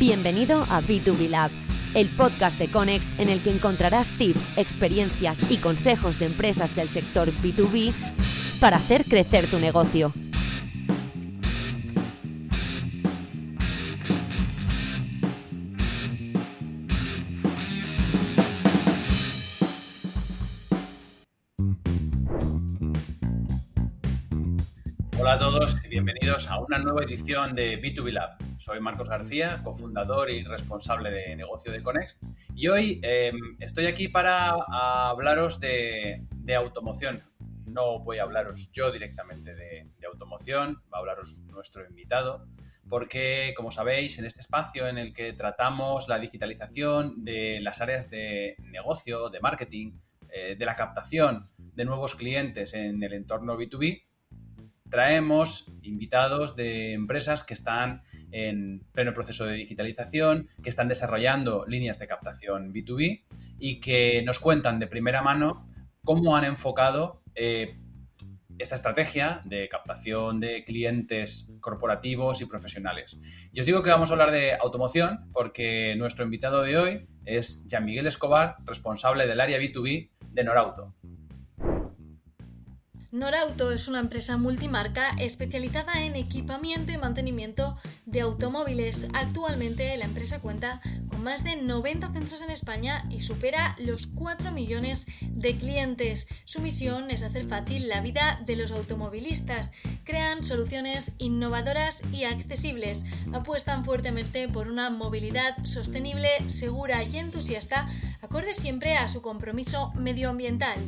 Bienvenido a B2B Lab, el podcast de Conext en el que encontrarás tips, experiencias y consejos de empresas del sector B2B para hacer crecer tu negocio. Hola a todos y bienvenidos a una nueva edición de B2B Lab. Soy Marcos García, cofundador y responsable de negocio de Conext. Y hoy em, estoy aquí para hablaros de, automoción. No voy a hablaros yo directamente de, de automoción, va a hablaros nuestro invitado, porque, como sabéis, en este espacio en el que tratamos la digitalización de las áreas de negocio, de marketing, eh, de la captación de nuevos clientes en el entorno B2B, traemos invitados de empresas que están en pleno proceso de digitalización, que están desarrollando líneas de captación B2B y que nos cuentan de primera mano cómo han enfocado eh, esta estrategia de captación de clientes corporativos y profesionales. Y os digo que vamos a hablar de automoción porque nuestro invitado de hoy es Jean Miguel Escobar, responsable del área B2B de Norauto. Norauto es una empresa multimarca especializada en equipamiento y mantenimiento de automóviles. Actualmente la empresa cuenta con más de 90 centros en España y supera los 4 millones de clientes. Su misión es hacer fácil la vida de los automovilistas. Crean soluciones innovadoras y accesibles. Apuestan fuertemente por una movilidad sostenible, segura y entusiasta, acorde siempre a su compromiso medioambiental.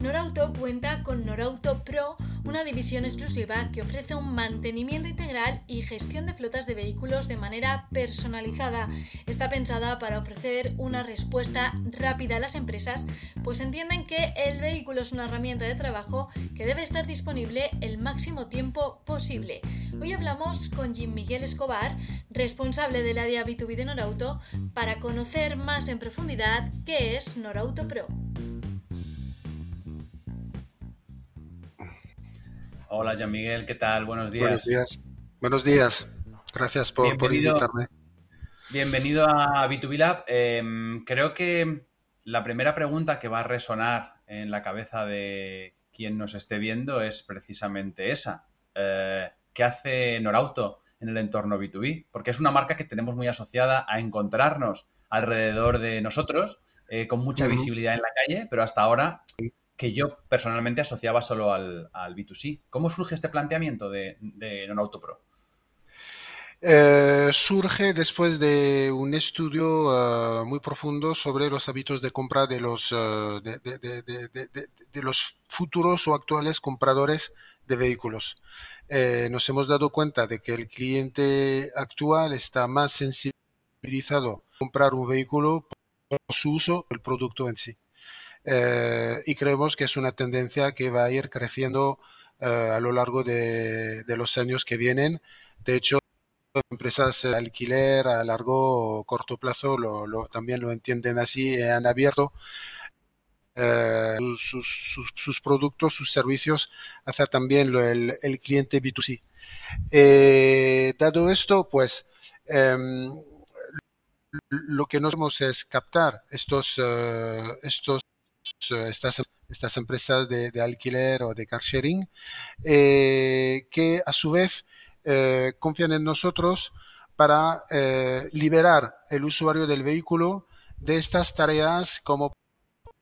Norauto cuenta con Norauto Pro, una división exclusiva que ofrece un mantenimiento integral y gestión de flotas de vehículos de manera personalizada. Está pensada para ofrecer una respuesta rápida a las empresas, pues entienden que el vehículo es una herramienta de trabajo que debe estar disponible el máximo tiempo posible. Hoy hablamos con Jim Miguel Escobar, responsable del área B2B de Norauto, para conocer más en profundidad qué es Norauto Pro. Hola, Jean Miguel, ¿qué tal? Buenos días. Buenos días. Buenos días. Gracias por, invitarme. Bienvenido a B2B Lab. Em, creo que la primera pregunta que va a resonar en la cabeza de quien nos esté viendo es precisamente esa. Eh, ¿Qué hace Norauto en el entorno B2B? Porque es una marca que tenemos muy asociada a encontrarnos alrededor de nosotros, eh, con mucha visibilidad en la calle, pero hasta ahora que yo personalmente asociaba solo al, B2C. ¿Cómo surge este planteamiento de, de Non-Auto Pro? Eh, surge después de un estudio eh, muy profundo sobre los hábitos de compra de los, eh, de, los futuros o actuales compradores de vehículos. nos hemos dado cuenta de que el cliente actual está más sensibilizado a comprar un vehículo por su uso, el producto en sí. Eh, y creemos que es una tendencia que va a ir creciendo eh, a lo largo de, los años que vienen. De hecho, empresas de alquiler a largo o corto plazo lo, también lo entienden así y han abierto eh, sus, productos, sus servicios hacia también el, el, cliente B2C. dado esto, pues em, lo que nos vamos es captar estos, estos eh, estas, estas empresas de, alquiler o de car sharing, eh, que a su vez eh, confían en nosotros para liberar el usuario del vehículo de estas tareas como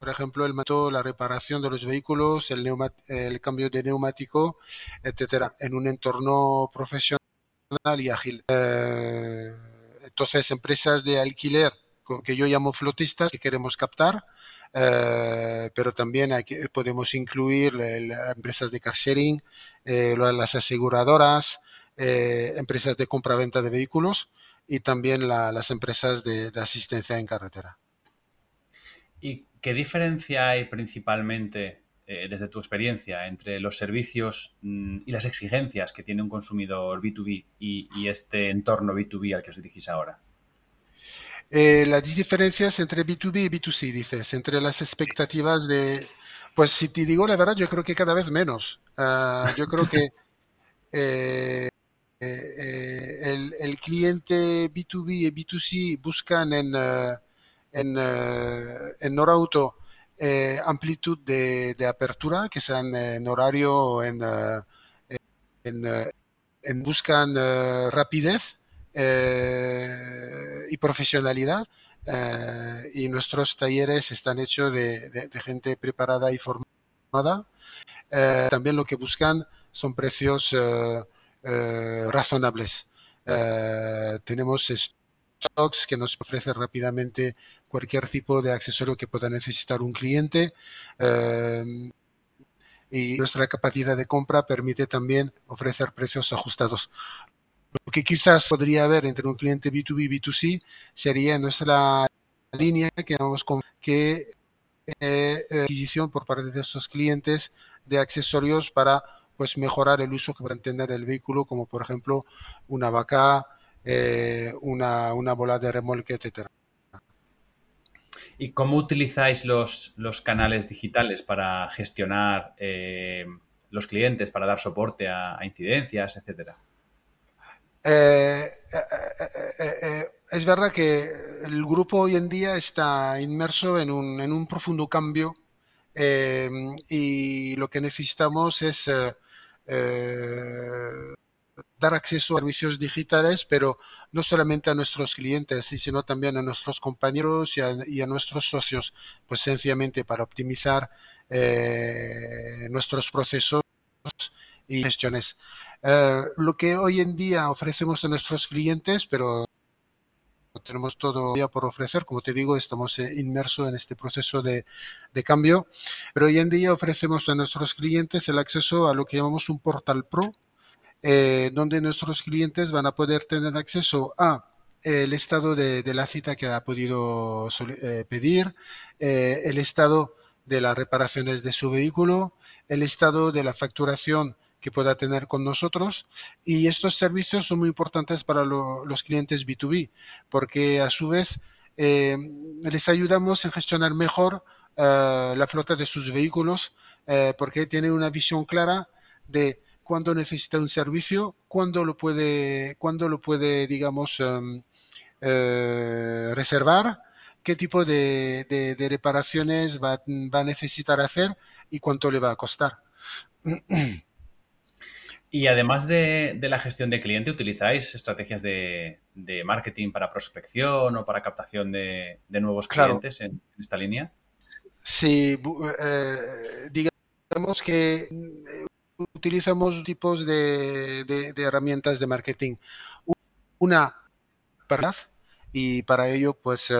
por ejemplo, el método, la reparación de los vehículos, el, el cambio de neumático, etcétera, en un entorno profesional y ágil. entonces, empresas de alquiler que yo llamo flotistas que queremos captar, eh, pero también podemos incluir las empresas de car sharing, eh, las aseguradoras, eh, empresas de compra-venta de vehículos y también las empresas de, asistencia en carretera. ¿Y qué diferencia hay principalmente, desde tu experiencia, entre los servicios mm, y las exigencias que tiene un consumidor B2B y, y este entorno B2B al que os dirigís ahora? Eh, las diferencias entre B2B y B2C, dices, entre las expectativas de... Pues si te digo la verdad, yo creo que cada vez menos. Ah, yo creo que eh, el, cliente B2B y B2C buscan en, en, en Norauto amplitud de, apertura, que sean en horario o en, en, buscan rapidez y profesionalidad. y nuestros talleres están hechos de gente preparada y formada eh, también lo que buscan son precios eh, eh, razonables. tenemos stocks que nos ofrecen rápidamente cualquier tipo de accesorio que pueda necesitar un cliente y nuestra capacidad de compra permite también ofrecer precios ajustados. Lo que quizás podría haber entre un cliente B2B y B2C sería nuestra línea que vamos con que adquisición por parte de estos clientes de accesorios para pues mejorar el uso que puedan tener el vehículo, como por ejemplo una vaca, eh, una, bola de remolque, etcétera. ¿Y cómo utilizáis los, los canales digitales para gestionar eh, los clientes, para dar soporte a, incidencias, etcétera? Eh, es verdad que el grupo hoy en día está inmerso en un, en un profundo cambio y lo que necesitamos es eh, eh, dar acceso a servicios digitales, pero no solamente a nuestros clientes, sino también a nuestros compañeros y a, nuestros socios, pues sencillamente para optimizar eh, nuestros procesos y gestiones. Lo que hoy en día ofrecemos a nuestros clientes, pero tenemos todo por ofrecer. Como te digo, estamos eh, inmersos en este proceso de, cambio, pero hoy en día ofrecemos a nuestros clientes el acceso a lo que llamamos un portal pro, eh, donde nuestros clientes van a poder tener acceso a el estado de, la cita que ha podido eh, pedir, el estado de las reparaciones de su vehículo, el estado de la facturación que pueda tener con nosotros. Y estos servicios son muy importantes para los clientes B2B, porque a su vez eh, les ayudamos en gestionar mejor eh, la flota de sus vehículos, eh, porque tienen una visión clara de cuándo necesita un servicio, cuándo lo puede, cuándo lo puede digamos, em, reservar, qué tipo de, de reparaciones va, va a necesitar hacer y cuánto le va a costar. Y además de, la gestión de cliente, ¿utilizáis estrategias de, marketing para prospección o para captación de, nuevos clientes en, esta línea? Sí, eh, digamos que eh, utilizamos tipos de, herramientas de marketing. Una para y para ello pues eh,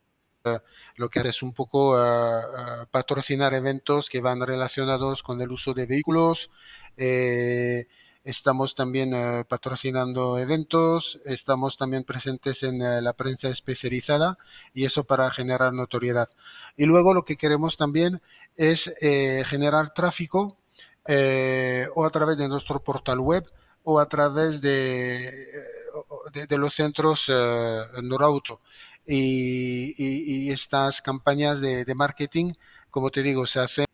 lo que hace es un poco patrocinar eventos que van relacionados con el uso de vehículos, Estamos también eh, patrocinando eventos, estamos también presentes en eh, la prensa especializada y eso para generar notoriedad. Y luego lo que queremos también es eh, generar tráfico o a través de nuestro portal web o a través de, de, los centros Norauto. Y, estas campañas de, marketing, como te digo, se hacen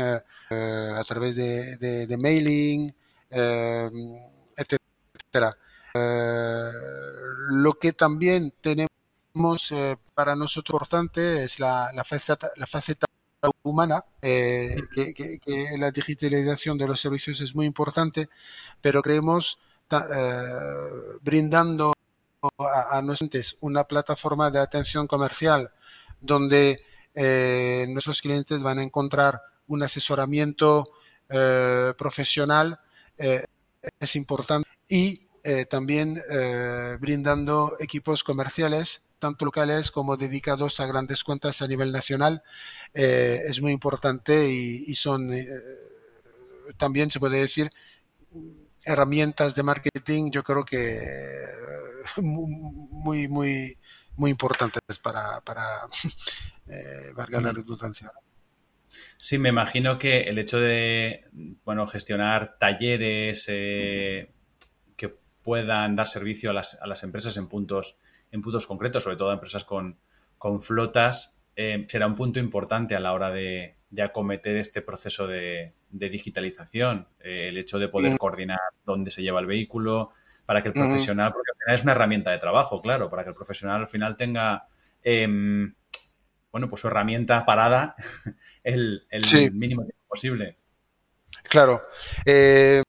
a través de mailing, Em, etcétera. Eh, lo que también tenemos eh, para nosotros importante es la, la, faceta, la faceta humana, eh, que, la digitalización de los servicios es muy importante, pero creemos brindando a, a nuestros una plataforma de atención comercial donde nuestros clientes van a encontrar un asesoramiento profesional eh, es importante. Y eh, también eh, brindando equipos comerciales tanto locales como dedicados a grandes cuentas a nivel nacional es muy importante y, son también se puede decir herramientas de marketing yo creo que muy muy muy importantes para para valga la redundancia Sí, me imagino que el hecho de bueno, gestionar talleres eh, que puedan dar servicio a las, a las, empresas en puntos, en puntos concretos, sobre todo a empresas con, flotas, eh, será un punto importante a la hora de, acometer este proceso de, digitalización. Eh, el hecho de poder mm. coordinar dónde se lleva el vehículo, para que el profesional, porque al final es una herramienta de trabajo, claro, para que el profesional al final tenga, em, bueno, pues su herramienta parada el, mínimo tiempo posible. Claro. Eh,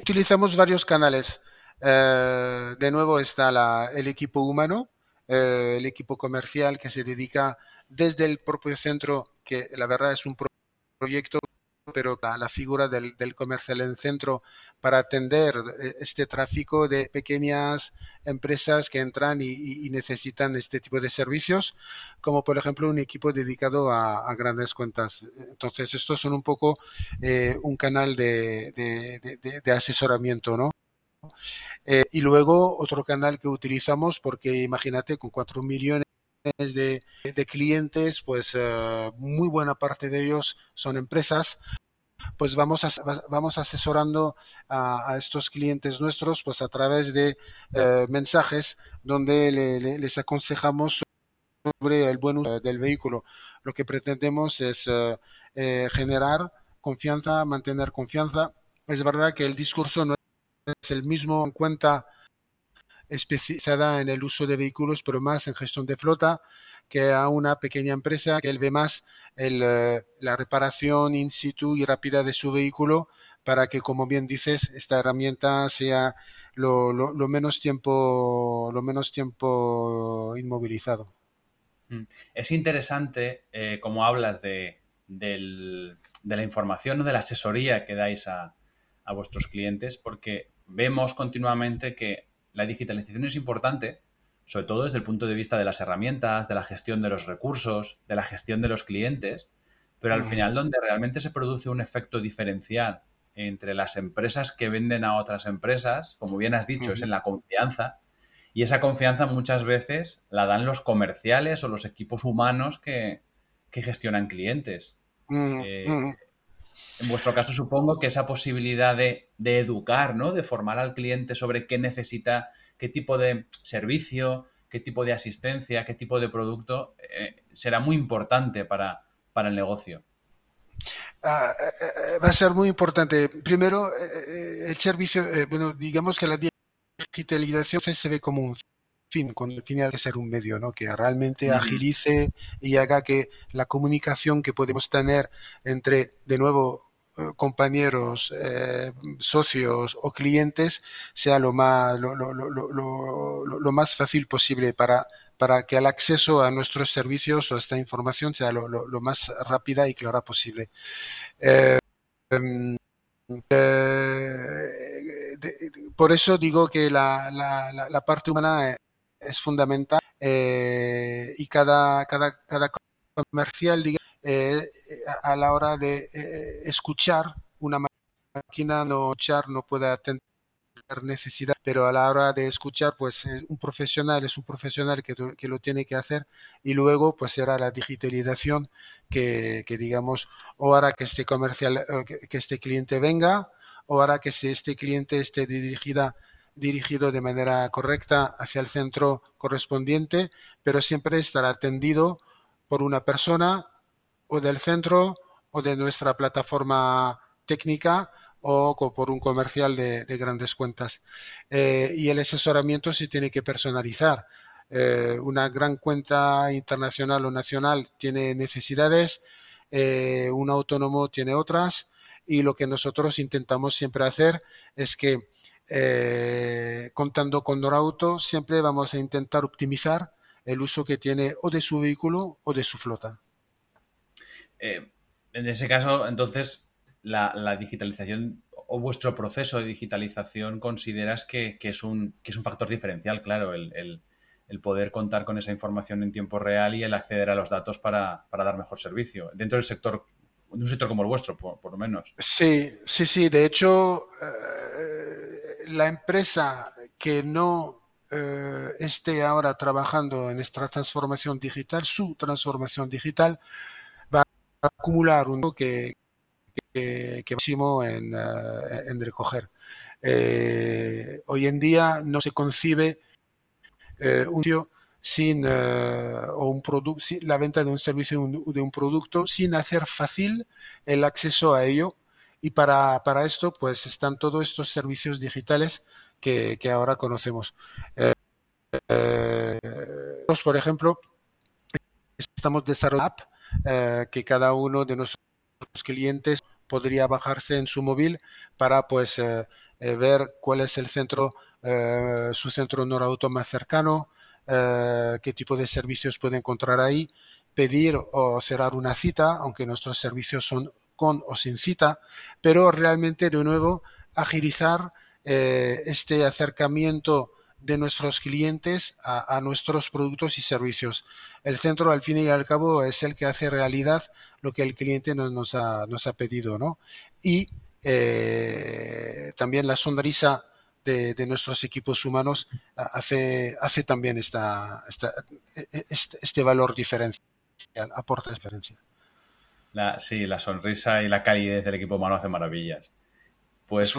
utilizamos varios canales. Eh, de nuevo está el equipo humano, eh, el equipo comercial que se dedica desde el propio centro, que la verdad es un proyecto, pero la, figura del, comercial en centro para atender eh, este tráfico de pequeñas empresas que entran y, necesitan este tipo de servicios, como por ejemplo un equipo dedicado a, grandes cuentas. Entonces, estos son un poco un canal de, de asesoramiento, ¿no? Eh, y luego otro canal que utilizamos, porque imagínate, con 4 millones de, clientes, pues eh, muy buena parte de ellos son empresas, pues vamos, vamos asesorando a, estos clientes nuestros pues a través de eh, mensajes donde les aconsejamos sobre el buen uso del vehículo. Lo que pretendemos es generar confianza, mantener confianza. Es verdad que el discurso no es el mismo en cuenta especializada en el uso de vehículos, pero más en gestión de flota, que a una pequeña empresa que él ve más eh, la reparación in situ y rápida de su vehículo para que, como bien dices, esta herramienta sea lo, menos tiempo lo menos tiempo inmovilizado. Mm. Es interesante eh, como hablas de, la información o de la asesoría que dais a, a vuestros clientes, porque vemos continuamente que la digitalización es importante, sobre todo desde el punto de vista de las herramientas, de la gestión de los recursos, de la gestión de los clientes, pero al final donde realmente se produce un efecto diferencial entre las empresas que venden a otras empresas, como bien has dicho, es en la confianza, y esa confianza muchas veces la dan los comerciales o los equipos humanos que, gestionan clientes. Eh, en vuestro caso, supongo que esa posibilidad de, educar, ¿no? De formar al cliente sobre qué necesita, qué tipo de servicio, qué tipo de asistencia, qué tipo de producto, eh, será muy importante para, el negocio. Ah, eh, eh, va a ser muy importante. Primero, el servicio, bueno, digamos que la digitalización se ve como un fin, con el final de ser un medio, ¿no? Que realmente agilice y haga que la comunicación que podemos tener entre, de nuevo, eh, compañeros, eh, socios o clientes sea lo más, lo, lo, lo, lo, más fácil posible para, para que el acceso a nuestros servicios o a esta información sea lo, más rápida y clara posible. Eh, em, por eso digo que la, la, la parte humana es fundamental eh, y cada, cada, cada comercial eh, a la hora de eh, escuchar una máquina no escuchar no puede atender necesidad, pero a la hora de escuchar, pues un profesional es un profesional que, que, lo tiene que hacer y luego pues será la digitalización que, que digamos, o hará que este comercial, que, que este cliente venga, o hará que este cliente esté dirigida dirigido de manera correcta hacia el centro correspondiente, pero siempre estará atendido por una persona o del centro o de nuestra plataforma técnica o por un comercial de, grandes cuentas. Eh, y el asesoramiento se tiene que personalizar. Eh, una gran cuenta internacional o nacional tiene necesidades, eh, un autónomo tiene otras, y lo que nosotros intentamos siempre hacer es que eh, contando con Norauto, siempre vamos a intentar optimizar el uso que tiene o de su vehículo o de su flota. Eh, en ese caso, entonces, la, digitalización o vuestro proceso de digitalización consideras que, es, un, es, un, factor diferencial, claro, el, poder contar con esa información en tiempo real y el acceder a los datos para, dar mejor servicio dentro del sector, de un sector como el vuestro, por, lo menos. Sí, sí, sí. De hecho, eh, la empresa que no eh, esté ahora trabajando en esta transformación digital, su transformación digital, va a acumular un que, que, que máximo en, eh, recoger. Eh, hoy en día no se concibe un servicio sin o un producto, la venta de un servicio de un producto sin hacer fácil el acceso a ello Y para, para esto, pues están todos estos servicios digitales que, que ahora conocemos. Eh, eh, por ejemplo, estamos desarrollando app eh, que cada uno de nuestros clientes podría bajarse en su móvil para pues eh, eh, ver cuál es el centro, su centro Norauto más cercano, qué tipo de servicios puede encontrar ahí, pedir o cerrar una cita, aunque nuestros servicios son con o sin cita, pero realmente de nuevo agilizar este acercamiento de nuestros clientes a, nuestros productos y servicios. El centro, al fin y al cabo, es el que hace realidad lo que el cliente nos, ha, nos ha, pedido, ¿no? Y eh, también la sonrisa de, nuestros equipos humanos hace, hace también esta, e, e, este, este, valor diferencial, aporta diferencia. La, sí, la sonrisa y la calidez del equipo humano hace maravillas. Pues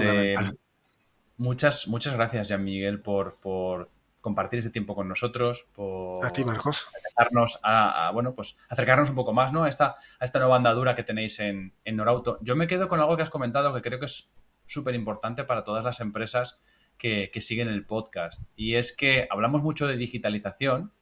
Muchas, muchas gracias, Jean Miguel, por, por compartir este tiempo con nosotros, por a ti, Marcos. acercarnos a, bueno, pues acercarnos un poco más, ¿no? A esta, a esta nueva andadura que tenéis en, en Norauto. Yo me quedo con algo que has comentado que creo que es súper importante para todas las empresas que, que, siguen el podcast. Y es que hablamos mucho de digitalización,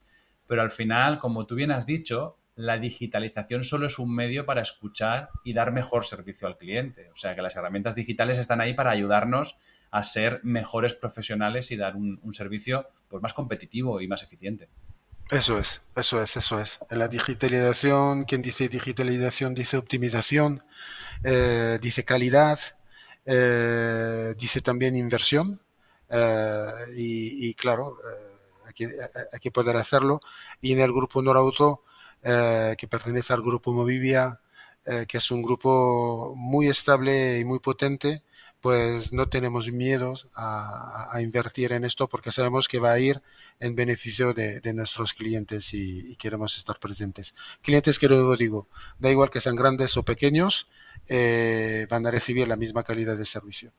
pero al final, como tú bien has dicho, la digitalización solo es un medio para escuchar y dar mejor servicio al cliente. O sea que las herramientas digitales están ahí para ayudarnos a ser mejores profesionales y dar un, servicio pues, más competitivo y más eficiente. Eso es, eso es, eso es. La digitalización, quien dice digitalización dice optimización, eh, dice calidad, eh, dice también inversión. Eh, y, claro, hay que, hay, que, poder hacerlo. Y en el grupo Norauto, que pertenece al grupo Movivia, que es un grupo muy estable y muy potente, pues no tenemos miedo a, invertir en esto porque sabemos que va a ir en beneficio de, nuestros clientes y, queremos estar presentes. Clientes que luego digo, da igual que sean grandes o pequeños, eh, van a recibir la misma calidad de servicio.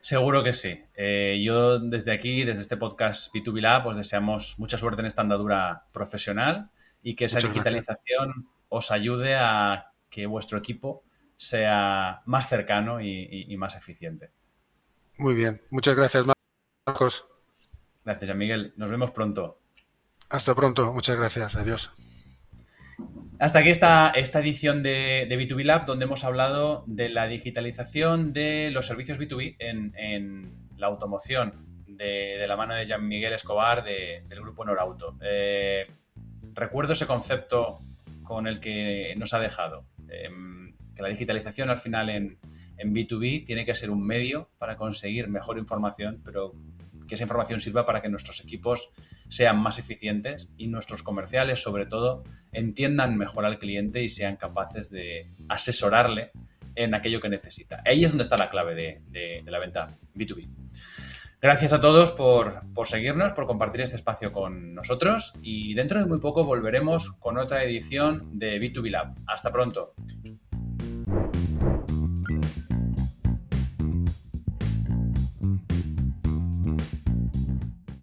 Seguro que sí. Eh, yo desde aquí, desde este podcast B2B Lab, pues deseamos mucha suerte en esta andadura profesional y que esa digitalización os ayude a que vuestro equipo sea más cercano y, más eficiente. Muy bien, muchas gracias Marcos. Gracias, Miguel. Nos vemos pronto. Hasta pronto, muchas gracias. Adiós. Hasta aquí está esta edición de, B2B Lab, donde hemos hablado de la digitalización de los servicios B2B en, la automoción, de, la mano de Jean Miguel Escobar del grupo Norauto. Eh, recuerdo ese concepto con el que nos ha dejado. Em, que la digitalización al final en, B2B tiene que ser un medio para conseguir mejor información, pero que esa información sirva para que nuestros equipos sean más eficientes y nuestros comerciales, sobre todo, entiendan mejor al cliente y sean capaces de asesorarle en aquello que necesita. Ahí es donde está la clave de la venta B2B. Gracias a todos por, seguirnos, por compartir este espacio con nosotros y dentro de muy poco volveremos con otra edición de B2B Lab. Hasta pronto.